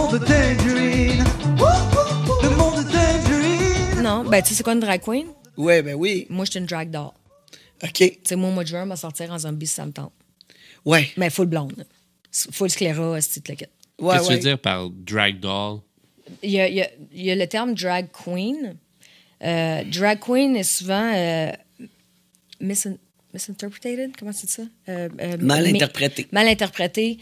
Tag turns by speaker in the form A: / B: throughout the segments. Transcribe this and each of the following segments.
A: monde de Tangerine. Le monde de Tangerine.
B: Non, ben, tu sais, c'est quoi une drag queen?
C: Ouais, ben oui.
B: Moi, je suis une drag doll.
C: OK.
B: Tu sais, moi, au mois de juin, on va sortir en zombie si ça me tente.
C: Ouais.
B: Mais full blonde. Full scléra, c'est le kit.
C: Ouais,
D: Qu'est-ce que tu
C: ouais.
D: veux dire par drag doll?
B: Il y a, il y a- il y a le terme drag queen. Euh, drag queen est souvent euh, misin- misinterpreted? Comment c'est ça? Euh, euh,
C: Mal interprété.
B: Mal interprété.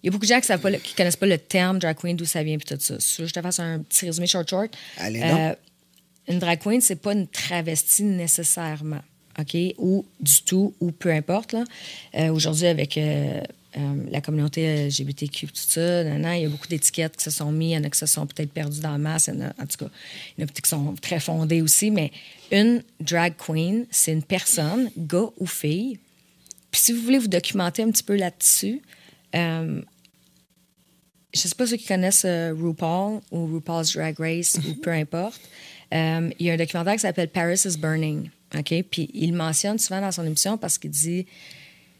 B: Euh, il y a beaucoup de gens qui qui connaissent pas le terme drag queen, d'où ça vient, puis tout ça. Si je te fasse un petit résumé short short.
C: Allez donc.
B: une drag queen, c'est pas une travestie nécessairement, OK? Ou du tout, ou peu importe. Euh, Aujourd'hui, avec euh, euh, la communauté LGBTQ, tout ça, nan, nan, il y a beaucoup d'étiquettes qui se sont mises. Il y en a qui se sont peut-être perdues dans la masse. en a- en tout cas, il y en a peut-être qui sont très fondées aussi. Mais une drag queen, c'est une personne, gars ou fille. Puis si vous voulez vous documenter un petit peu là-dessus, euh, je sais pas ceux qui connaissent euh, RuPaul ou RuPaul's Drag Race ou peu importe. Euh, il y a un documentaire qui s'appelle Paris is Burning. OK? Puis il mentionne souvent dans son émission parce qu'il dit,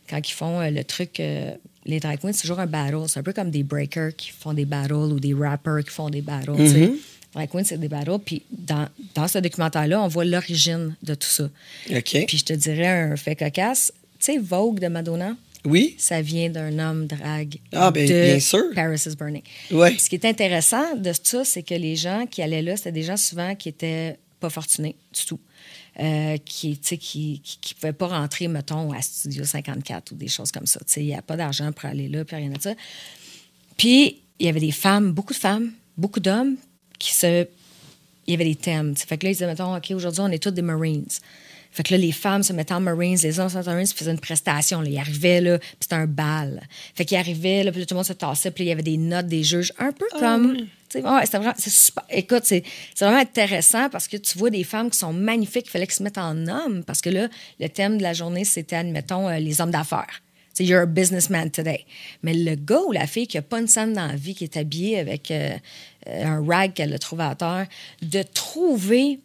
B: quand ils font euh, le truc, euh, les drag queens, c'est toujours un battle. C'est un peu comme des breakers qui font des battles ou des rappers qui font des battles. sais. Drag queens, c'est des battles. Puis dans, dans ce documentaire-là, on voit l'origine de tout ça.
C: OK.
B: Puis je te dirais un fait cocasse. Tu sais, Vogue de Madonna?
C: Oui.
B: ça vient d'un homme drague
C: Ah, ben,
B: de
C: bien sûr.
B: Paris is Burning.
C: Ouais.
B: Ce qui est intéressant de ça, c'est que les gens qui allaient là, c'était des gens souvent qui étaient pas fortunés du tout. Euh, qui ne qui, qui, qui pouvaient pas rentrer, mettons, à Studio 54 ou des choses comme ça. Il n'y a pas d'argent pour aller là, puis rien de ça. Puis, il y avait des femmes, beaucoup de femmes, beaucoup d'hommes qui se. Il y avait des thèmes. tu sais. Fait que là, ils disaient, mettons, OK, aujourd'hui, on est tous des Marines. Fait que là, les femmes se mettaient en Marines, les hommes se mettaient en Marines, puis faisaient une prestation. Là. Ils arrivaient, là, puis c'était un bal. Fait qu'ils arrivaient, là, puis là, tout le monde se tassait, puis là, il y avait des notes des juges, un peu comme. sais, Ouais, c'était vraiment. C'est super. Écoute, c'est c'est vraiment intéressant parce que tu vois des femmes qui sont magnifiques, il fallait qu'ils se mettent en hommes, parce que là, le thème de la journée, c'était, admettons, euh, les hommes d'affaires. C'est You're a businessman today. Mais le gars ou la fille qui n'a pas une scène dans la vie, qui est habillée avec euh, euh, un rag qu'elle a trouvé à terre, de trouver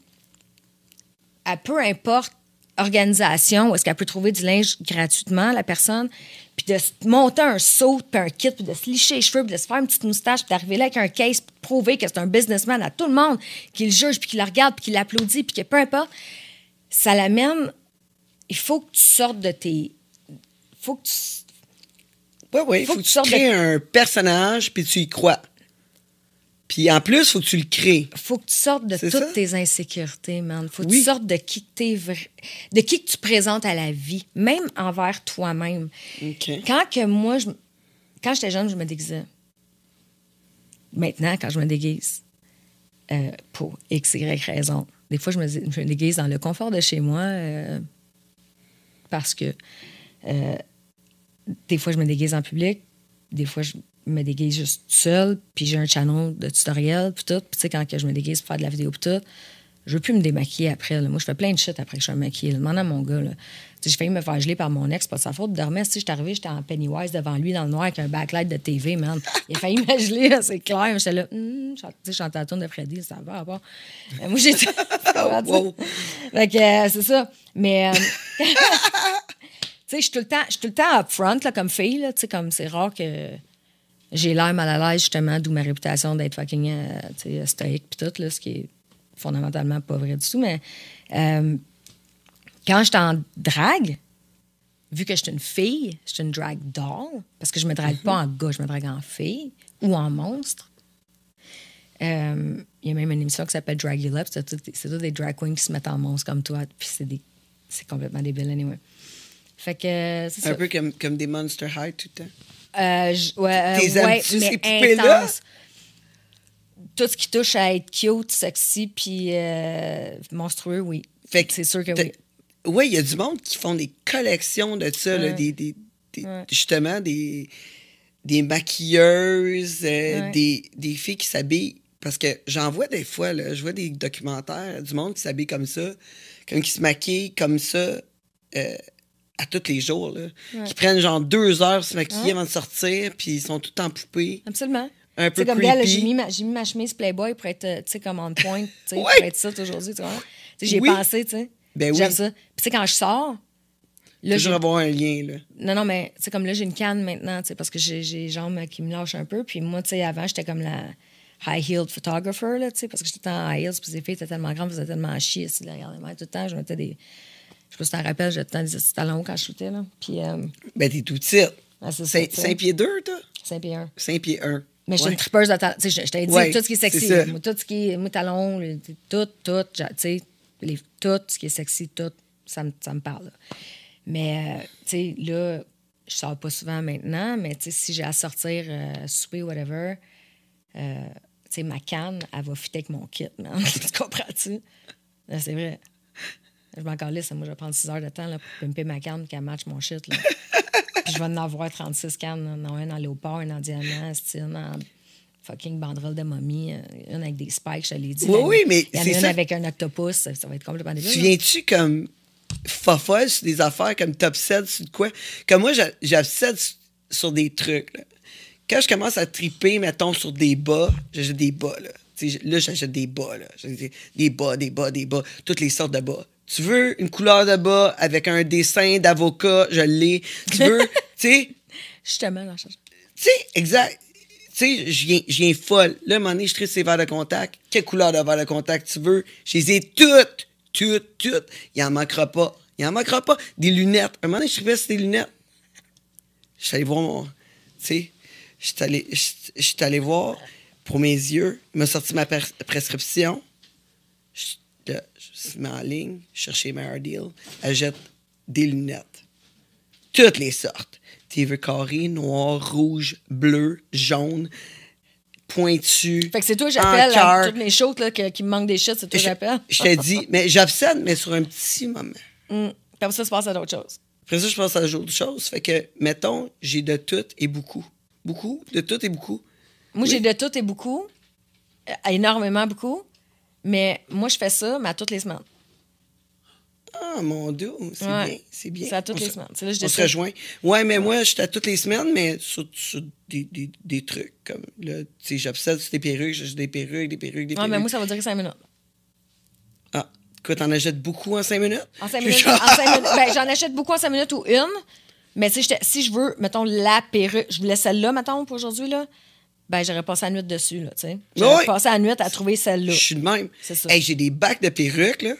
B: à peu importe organisation où est-ce qu'elle peut trouver du linge gratuitement, la personne, puis de se monter un saut, puis un kit, puis de se licher les cheveux, puis de se faire une petite moustache, puis d'arriver là avec un case, puis de prouver que c'est un businessman à tout le monde, qui le juge, puis qui le regarde, puis qui l'applaudit, puis que peu importe, ça l'amène... Il faut que tu sortes de tes... faut que tu...
C: Oui, oui. Il
B: Faut
C: faut,
B: que
C: que
B: tu
C: tu
B: sortes de-
C: crées un personnage, puis tu y crois. Puis en plus, il faut que tu le crées.
B: faut que tu sortes de toutes
C: ça?
B: tes insécurités, man. Faut que
C: Oui.
B: tu sortes de qui que t'es vra- de qui que tu présentes à la vie, même envers toi-même. Quand que moi, je- quand j'étais jeune, je me déguisais. Maintenant, quand je me déguise, euh, pour X, Y raison, des fois, je me, je me déguise dans le confort de chez moi euh, parce que euh, des fois, je me déguise en public, des fois, je me déguise juste seule, puis j'ai un channel de tutoriel, puis tout. Puis tu sais, quand que je me déguise pour faire de la vidéo, puis tout, je veux plus me démaquiller après. là. Moi, je fais plein de shit après que je suis maquillée. là. Demande à mon gars. Là. Tu sais, J'ai failli me faire geler par mon ex, pas de sa faute. De dormir, si j'étais arrivée, j'étais en Pennywise devant lui dans le noir avec un backlight de TV, man. Il a failli me geler, c'est clair. J'étais là, Hum, chante- tu sais, je chantais la tune de Freddy, ça va, bon. Mais moi, j'étais.
C: Wow.
B: Fait que euh, c'est ça. Mais. euh, tu sais, je suis tout le temps, je suis tout le temps upfront, là, comme fille, là. Tu sais, comme c'est rare que j'ai l'air mal à l'aise, justement, d'où ma réputation d'être fucking, euh, stoïque, pis tout, là, ce qui est fondamentalement pas vrai du tout. Mais euh, quand j'étais en drague, vu que j'étais une fille, j'étais une drag doll, parce que je me drague pas en gars, je me drague en fille ou en monstre. Euh, Il y a même une émission qui s'appelle Drag You Up. C'est tous des drag queens qui se mettent en monstre comme toi. Puis c'est des- c'est complètement débile, anyway. Fait que euh, ça.
C: Un peu comme, comme des Monster High tout le temps.
B: Euh, ouais, euh,
C: T'es
B: ouais, mais
C: ces.
B: Tout ce qui touche à être cute, sexy, puis euh, monstrueux, oui.
C: Fait
B: c'est sûr que oui.
C: Oui, il y a du monde qui font des collections de ça, là, des, des- des-
B: Ouais.
C: justement des, des maquilleuses, euh,
B: Ouais.
C: des, des filles qui s'habillent. Parce que j'en vois des fois, là, je vois des documentaires du monde qui s'habille comme ça, comme qui se maquille comme ça euh, à tous les jours. Là, Qui prennent genre deux heures pour se maquiller
B: Ouais.
C: avant de sortir, puis ils sont tout en poupée.
B: Absolument.
C: Un peu
B: comme là, j'ai mis, ma- j'ai mis ma chemise Playboy pour être, euh, tu sais, comme on point, tu sais,
C: Ouais.
B: pour être ça aujourd'hui, tu vois. J'ai
C: Oui.
B: pensé, tu sais.
C: Ben
B: J'aime
C: oui.
B: ça. Puis tu sais, quand je sors, Là,
C: Toujours avoir un lien, là.
B: Non, non, mais c'est comme là, j'ai une canne maintenant, tu sais, parce que j'ai j'ai les jambes qui me lâchent un peu. Puis moi, tu sais, avant, j'étais comme la high-heeled photographer, là, tu sais, parce que j'étais en high heels, puis les filles étaient tellement grandes, faisaient tellement chier, là, regardez-moi, tout le temps, je mettais des. Je sais pas si t'en rappelles, j'avais temps des talons quand je shootais, là. Puis, euh,
C: Ben, t'es tout petit.
B: ah, c'est ça,
C: 5
B: tu sais.
C: pieds 2, toi?
B: 5 pieds 1.
C: 5 pieds 1.
B: Mais j'étais
C: Ouais.
B: une tripeuse de talons. Je je t'avais dit
C: Ouais,
B: tout ce qui est sexy. Moi, tout ce qui est. Moi, talons, tout, tout, tu sais, tout ce qui est sexy, tout, ça me, ça me parle. là. Mais, euh, tu sais, là, je sors pas souvent maintenant, mais tu sais, si j'ai à sortir, euh, souper, whatever, euh, tu sais, ma canne, elle va fitter avec mon kit, man. tu comprends-tu? Là, C'est vrai. Je m'en calisse, moi, je vais prendre 6 heures de temps là, pour pimper ma canne qu'elle match mon shit. Là. Puis je vais en avoir 36 cannes. Non, un en léopard, un en diamant, style, un en fucking banderole de momie, une avec des spikes, je te l'ai dit.
C: Oui, oui, mais
B: Il y en
C: c'est
B: a une
C: ça.
B: avec un octopus, ça, ça va être complètement débile.
C: Tu viens-tu comme fofolle sur des affaires comme top 7 sur quoi? Comme moi, j'obsède sur- des trucs. Là. Quand je commence à triper, mettons, sur des bas, j'achète des bas. Là, Tu sais, là j'achète des bas. Là. Des bas, des bas, des bas, toutes les sortes de bas. Tu veux une couleur de bas avec un dessin d'avocat, je l'ai. Tu veux, tu sais,
B: Justement, dans
C: tu sais, exact. Tu sais, je viens, je viens folle. Là, à un moment donné, je tripe ces verres de contact. Quelle couleur de verre de contact tu veux? Je les ai toutes, toutes, toutes. Il en manquera pas. Il en manquera pas. Des lunettes. À un moment donné, je tripais sur des lunettes. Je suis allé voir mon... Tu sais, je suis allé, je- je suis allé voir pour mes yeux. Il m'a sorti ma pres- prescription. Je, là, je me mets en ligne, chercher deals. Elle jette des lunettes toutes les sortes. TV carré, noir, rouge, bleu, jaune, pointu.
B: Fait que c'est toi, j'appelle à toutes les choses là, que- qui me manquent des shit, c'est toi,
C: Je,
B: j'appelle.
C: je te dis, mais j'obsède, mais sur un petit moment.
B: Hum. Comme ça, se passe à d'autres choses.
C: Après ça, je pense à d'autres choses. Fait que, mettons, j'ai de tout et beaucoup. Beaucoup, de tout et beaucoup.
B: Moi, j'ai de tout et beaucoup, euh, énormément beaucoup, mais moi, je fais ça, mais à toutes les semaines.
C: Ah, mon Dieu, c'est
B: Ouais.
C: bien, c'est bien.
B: C'est à toutes
C: On
B: les
C: se-
B: semaines. Là je
C: On se rejoint. Ouais, mais moi, j'étais à toutes les semaines, mais sur, sur des, des, des trucs. Comme là, tu sais, j'obsède sur des perruques, j'ai des perruques, des perruques, des
B: Ouais,
C: perruques.
B: mais moi, ça va durer cinq minutes.
C: Ah, quoi, t'en achètes beaucoup en cinq minutes?
B: En cinq
C: Je
B: minutes,
C: suis
B: en cinq minutes. Ben, j'en achète beaucoup en cinq minutes ou une. Mais si, si je veux, mettons, la perruque, je voulais celle-là, mettons, pour aujourd'hui, là, ben, j'aurais passé la nuit dessus, là, tu sais. J'aurais passé la nuit à trouver celle-là.
C: Je suis de même.
B: C'est ça.
C: Hey, j'ai des bacs de perruques, là.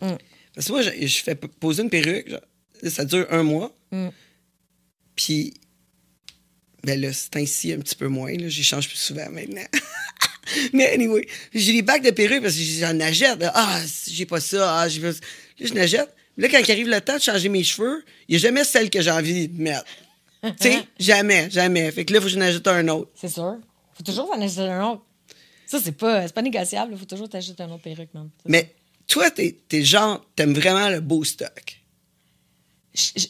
B: Mm.
C: Parce que moi, je, je fais poser une perruque, genre, ça dure un mois.
B: Mm.
C: Puis, ben là, c'est ainsi un petit peu moins, là. J'y change plus souvent maintenant. Mais anyway, j'ai des bacs de perruques parce que j'en achète. Ah, j'ai pas ça. Ah, j'ai pas ça. Là, je n'achète. Là, quand il arrive le temps de changer mes cheveux, il n'y a jamais celle que j'ai envie de mettre. Tu sais, jamais, jamais. Fait que là, il faut que je n'ajoute un autre.
B: C'est sûr. Faut toujours en acheter un autre. Ça, c'est pas, pas négociable. Faut toujours t'acheter un autre perruque. C'est
C: Mais toi, t'es, t'es genre, t'aimes vraiment le beau stock.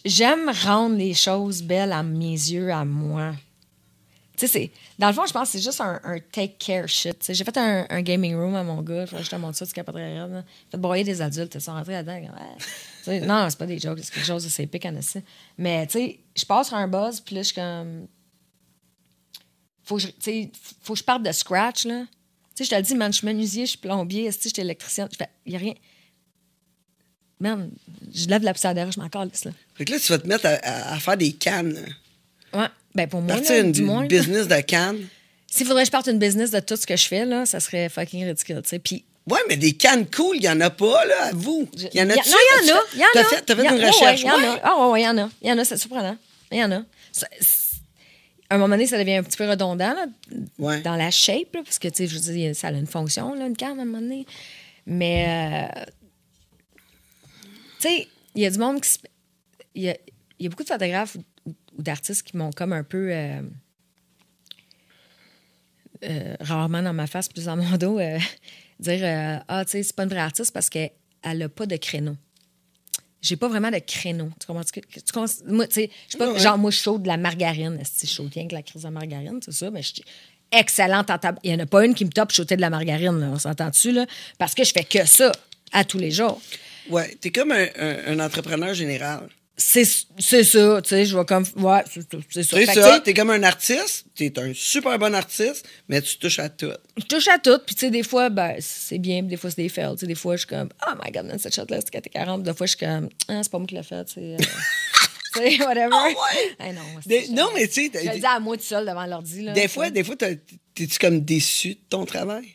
B: J'aime rendre les choses belles à mes yeux, à moi. Tu sais. Dans le fond, je pense que c'est juste un, un take care shit. J'ai fait un, un gaming room à mon gars. Je te montre ça, tu capoterais. J'ai fait broyer des adultes. Ils sont rentrés là-dedans. Ouais. Non, c'est pas des jokes, c'est quelque chose de c'est épique. Mais, tu sais, je passe sur un buzz, puis là, je suis comme. Faut que je, faut que je parte de scratch, là. Tu sais, je te le dis, man, je suis menuisier, je suis plombier, je suis électricien. Je fais, y a rien. Man, je lève la poussière je m'en calisse, là.
C: Fait que là, tu vas te mettre à, à- à faire des cannes.
B: Ouais. Ben pour moi,
C: Partir
B: là, du moins.
C: business de cannes.
B: S'il faudrait que je parte une business de tout ce que je fais, là, ça serait fucking ridicule. tu sais. Puis,
C: Ouais, mais des cannes cool, il n'y en a pas, là, à vous. Il y en a
B: Non, il y en a. Il y en a.
C: fait, t'as fait une recherche.
B: Il y en
C: ouais.
B: a. Ah, ouais, ouais, il y en a. Il y en a, c'est surprenant. Il y en a. À un moment donné, ça devient un petit peu redondant là,
C: Ouais.
B: dans la shape, là, parce que, tu sais, je veux dire, ça a une fonction, là, une canne, à un moment donné. Mais, euh, tu sais, il y a du monde qui. Il y a, y a beaucoup de photographes ou, d'artistes qui m'ont comme un peu... euh, euh, rarement dans ma face, plus dans mon dos, euh, dire Ah, tu sais, c'est pas une vraie artiste parce qu'elle n'a pas de créneau. J'ai pas vraiment de créneau. Tu comprends? Tu, tu comprends? Moi, tu sais, je suis pas.
C: Ouais.
B: Genre, moi, je chaude de la margarine. Si je chaude rien que la crise de margarine, c'est ça, mais je suis excellente en tab- Il y en a pas une qui me top chauder de la margarine, là, on s'entend-tu, là? Parce que je fais que ça à tous les jours.
C: Ouais, t'es comme un, un- un entrepreneur général.
B: C'est c'est ça, tu sais, je vais comme. Ouais, c'est c'est ça.
C: C'est ça, t'es comme un artiste, t'es un super bon artiste, mais tu touches à tout.
B: je touche à tout, puis tu sais, des fois, ben, c'est bien, des fois, c'est des fails. Tu sais, des fois, je suis comme, oh my god, man, cette shot-là, c'était 40. Des fois, je suis comme, ah, c'est pas moi qui l'ai fait, tu sais. euh, tu sais, whatever.
C: Ah ouais?
B: Non, c'est-
C: Des-
B: je-
C: non, mais tu sais,
B: Je le dis à moi tout seul devant l'ordi.
C: des fois, des fois, t'es-tu comme déçu de ton travail?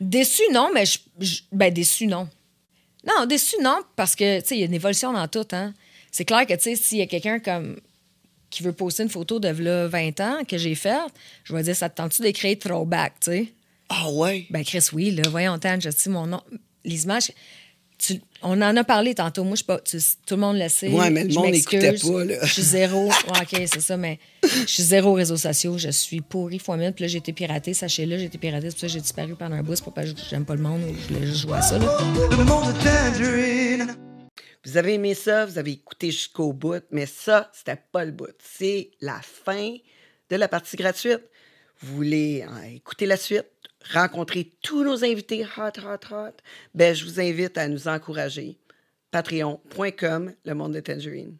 B: Déçu, non, mais je- ben déçu, non. Non, déçu, non, parce que, tu sais, il y a une évolution dans tout, hein. C'est clair que, tu sais, s'il y a quelqu'un comme qui veut poster une photo de là, 20 ans que j'ai faite, je vais dire, ça te tente-tu d'écrire throwback, tu sais?
C: Ah ouais?
B: Ben, Chris, oui, là, voyons, Tan, je sais mon nom. Les images, tu- on en a parlé tantôt. Moi, je suis pas. tu- tout le monde le sait.
C: Ouais, mais le
B: Je
C: monde n'écoutait pas, là.
B: Je suis zéro. Ouais, OK, c'est ça, mais je suis zéro réseaux sociaux. Je suis pourri fois mille. Puis là, j'ai été piratée. Sachez-le, j'ai été piratée. C'est pour ça que j'ai disparu pendant un bout. C'est pas parce que j'aime pas le monde ou je voulais juste jouer à ça, là.
C: Vous avez aimé ça, vous avez écouté jusqu'au bout, mais ça, c'était pas le bout. C'est la fin de la partie gratuite. Vous voulez euh, écouter la suite, rencontrer tous nos invités hot, hot, hot, ben, je vous invite à nous encourager. Patreon.com, le monde de Tangerine.